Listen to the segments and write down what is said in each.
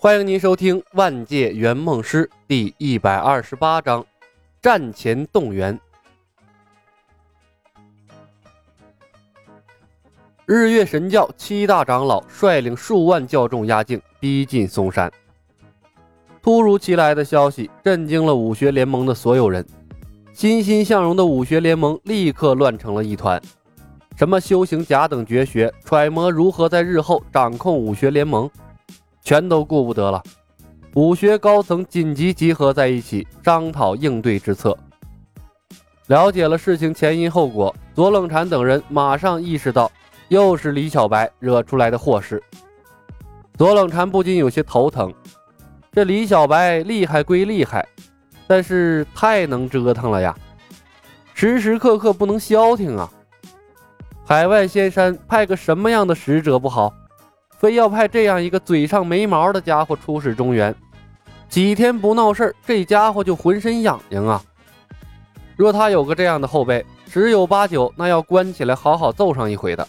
欢迎您收听《万界圆梦师》第一百二十八章：战前动员。日月神教七大长老率领数万教众压境逼近嵩山。突如其来的消息震惊了武学联盟的所有人，欣欣向荣的武学联盟立刻乱成了一团。什么修行甲等绝学，揣摩如何在日后掌控武学联盟。全都顾不得了，武学高层紧急集合在一起商讨应对之策。了解了事情前因后果，左冷禅等人马上意识到，又是李小白惹出来的祸事。左冷禅不禁有些头疼。这李小白厉害归厉害，但是太能折腾了呀，时时刻刻不能消停啊。海外仙山派个什么样的使者不好？非要派这样一个嘴上没毛的家伙出使中原，几天不闹事儿这家伙就浑身痒痒啊！若他有个这样的后辈，十有八九那要关起来好好揍上一回的。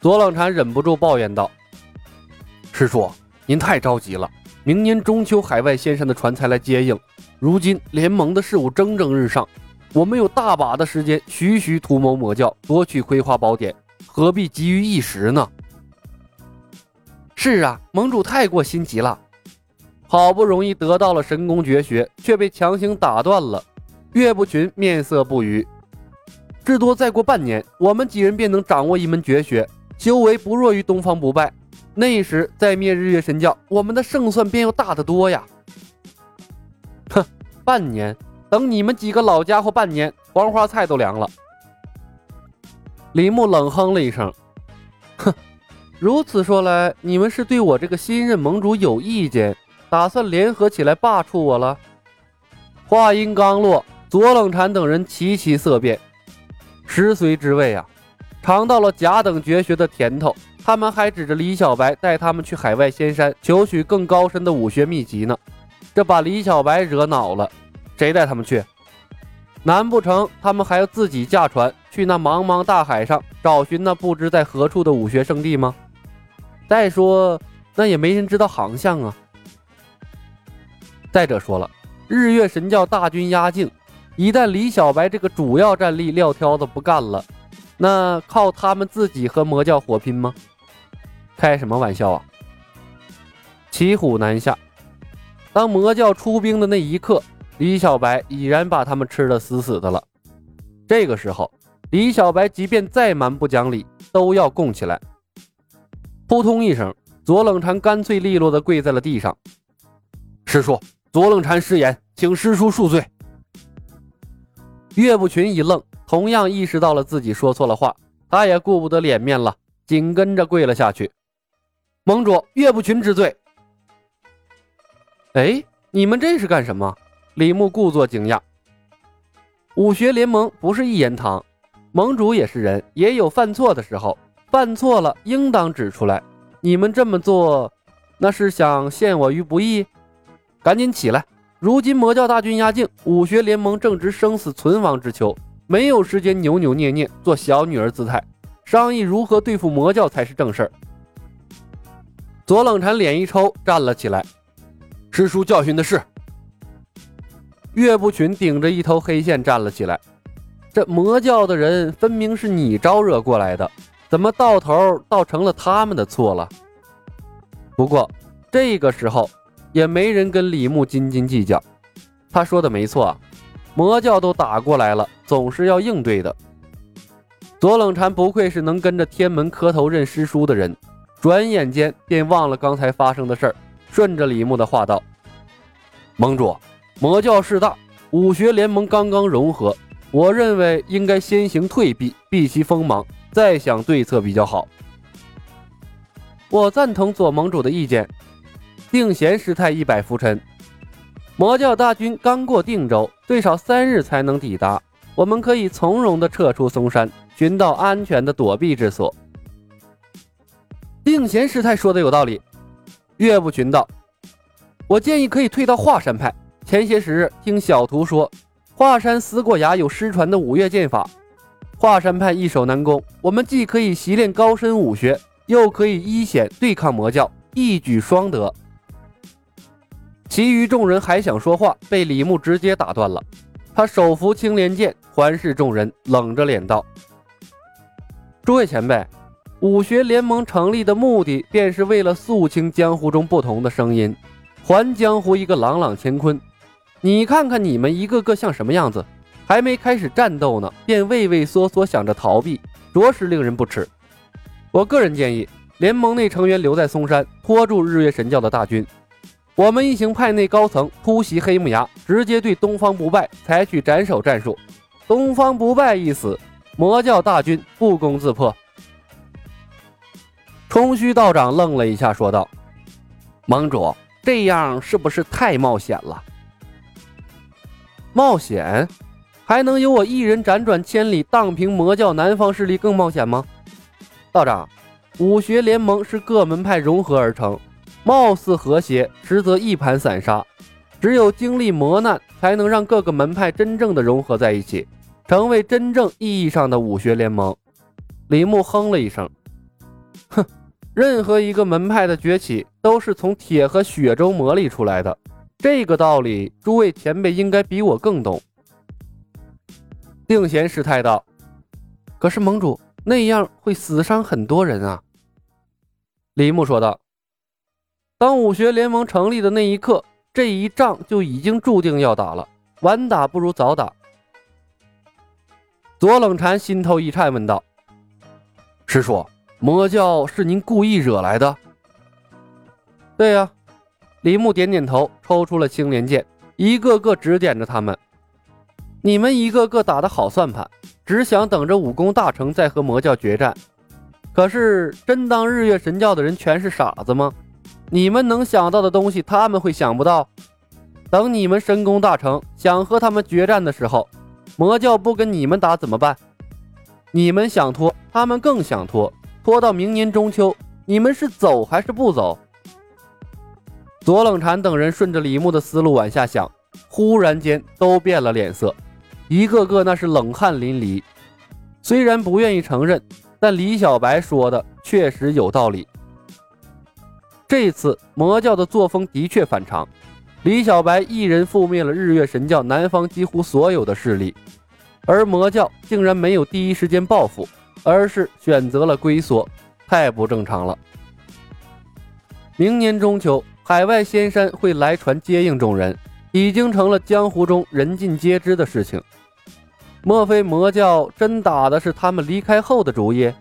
左冷禅忍不住抱怨道：“师叔，您太着急了，明年中秋海外仙山的船才来接应，如今联盟的事务蒸蒸日上，我们有大把的时间徐徐图谋魔教，夺取葵花宝典。”何必急于一时呢？是啊，盟主太过心急了，好不容易得到了神功绝学，却被强行打断了。岳不群面色不愉，至多再过半年，我们几人便能掌握一门绝学，修为不弱于东方不败。那时再灭日月神教，我们的胜算便要大得多呀！哼，半年，等你们几个老家伙半年，黄花菜都凉了。李牧冷哼了一声，哼，如此说来，你们是对我这个新任盟主有意见，打算联合起来罢黜我了？话音刚落，左冷禅等人齐齐色变。十岁之位啊，尝到了甲等绝学的甜头，他们还指着李小白带他们去海外仙山求取更高深的武学秘籍呢。这把李小白惹恼了，谁带他们去？难不成他们还要自己驾船去那茫茫大海上找寻那不知在何处的武学圣地吗？再说，那也没人知道航向啊。再者说了，日月神教大军压境，一旦李小白这个主要战力撂挑子不干了，那靠他们自己和魔教火拼吗？开什么玩笑啊！骑虎难下，当魔教出兵的那一刻。李小白已然把他们吃得死死的了。这个时候，李小白即便再蛮不讲理，都要供起来。扑通一声，左冷禅干脆利落地跪在了地上。师叔，左冷禅失言，请师叔恕罪。岳不群一愣，同样意识到了自己说错了话，他也顾不得脸面了，紧跟着跪了下去。盟主，岳不群知罪。哎，你们这是干什么？李牧故作惊讶：“武学联盟不是一言堂，盟主也是人，也有犯错的时候。犯错了，应当指出来。你们这么做，那是想陷我于不义？赶紧起来！如今魔教大军压境，武学联盟正值生死存亡之秋，没有时间扭扭捏捏做小女儿姿态，商议如何对付魔教才是正事儿。”左冷禅脸一抽，站了起来：“师叔教训的是。”岳不群顶着一头黑线站了起来。这魔教的人分明是你招惹过来的，怎么到头倒成了他们的错了？不过这个时候也没人跟李牧斤斤计较。他说的没错，魔教都打过来了，总是要应对的。左冷禅不愧是能跟着天门磕头认师叔的人，转眼间便忘了刚才发生的事儿，顺着李牧的话道：“盟主。”魔教势大，武学联盟刚刚融合，我认为应该先行退避，避其锋芒，再想对策比较好。我赞同左盟主的意见。定贤师太一百浮沉，魔教大军刚过定州，最少三日才能抵达，我们可以从容的撤出嵩山，寻到安全的躲避之所。定贤师太说的有道理，岳不群道，我建议可以退到华山派。前些时日听小徒说，华山思过崖有失传的五岳剑法，华山派易守难攻。我们既可以习练高深武学，又可以依险对抗魔教，一举双得。其余众人还想说话，被李牧直接打断了。他手扶青莲剑，环视众人，冷着脸道：“诸位前辈，武学联盟成立的目的，便是为了肃清江湖中不同的声音，还江湖一个朗朗乾坤。你看看你们一个个像什么样子，还没开始战斗呢，便畏畏缩缩想着逃避，着实令人不齿。我个人建议，联盟内成员留在嵩山，拖住日月神教的大军。”我们一行派内高层突袭黑木崖，直接对东方不败采取斩首战术。东方不败一死，魔教大军不攻自破。冲虚道长愣了一下，说道：“盟主，这样是不是太冒险了？冒险？还能有我一人辗转千里荡平魔教南方势力更冒险吗？道长，武学联盟是各门派融合而成。”貌似和谐，实则一盘散沙。只有经历磨难，才能让各个门派真正的融合在一起，成为真正意义上的武学联盟。李牧哼了一声，哼，任何一个门派的崛起，都是从铁和血中磨砺出来的。这个道理，诸位前辈应该比我更懂。定贤师太道：“可是盟主那样会死伤很多人啊。”李牧说道。当武学联盟成立的那一刻，这一仗就已经注定要打了。晚打不如早打。左冷禅心头一颤，问道：“师叔，魔教是您故意惹来的？”“对呀。”李牧点点头，抽出了青莲剑，一个个指点着他们：“你们一个个打的好算盘，只想等着武功大成再和魔教决战。可是，真当日月神教的人全是傻子吗？”你们能想到的东西，他们会想不到。等你们神功大成，想和他们决战的时候，魔教不跟你们打怎么办？你们想拖，他们更想拖，拖到明年中秋，你们是走还是不走？左冷禅等人顺着李牧的思路往下想，忽然间都变了脸色，一个个那是冷汗淋漓。虽然不愿意承认，但李小白说的确实有道理。这次魔教的作风的确反常，李小白一人覆灭了日月神教南方几乎所有的势力，而魔教竟然没有第一时间报复，而是选择了龟缩，太不正常了。明年中秋，海外仙山会来船接应众人，已经成了江湖中人尽皆知的事情。莫非魔教真打的是他们离开后的主意？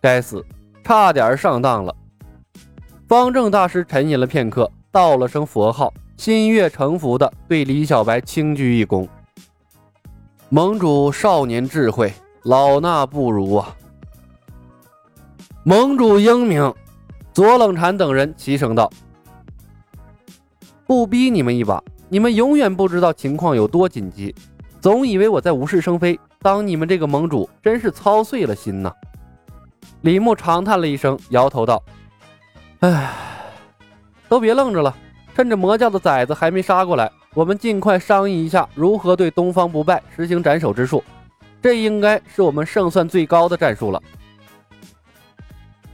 该死，差点上当了。方正大师沉吟了片刻，道了声佛号，心悦诚服地对李小白轻鞠一躬：“盟主少年智慧，老衲不如啊！”盟主英明，左冷禅等人齐声道：“不逼你们一把，你们永远不知道情况有多紧急，总以为我在无事生非。当你们这个盟主，真是操碎了心呐！”李牧长叹了一声，摇头道。唉，都别愣着了，趁着魔教的崽子还没杀过来，我们尽快商议一下如何对东方不败实行斩首之术。这应该是我们胜算最高的战术了。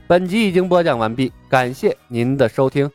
本集已经播讲完毕，感谢您的收听。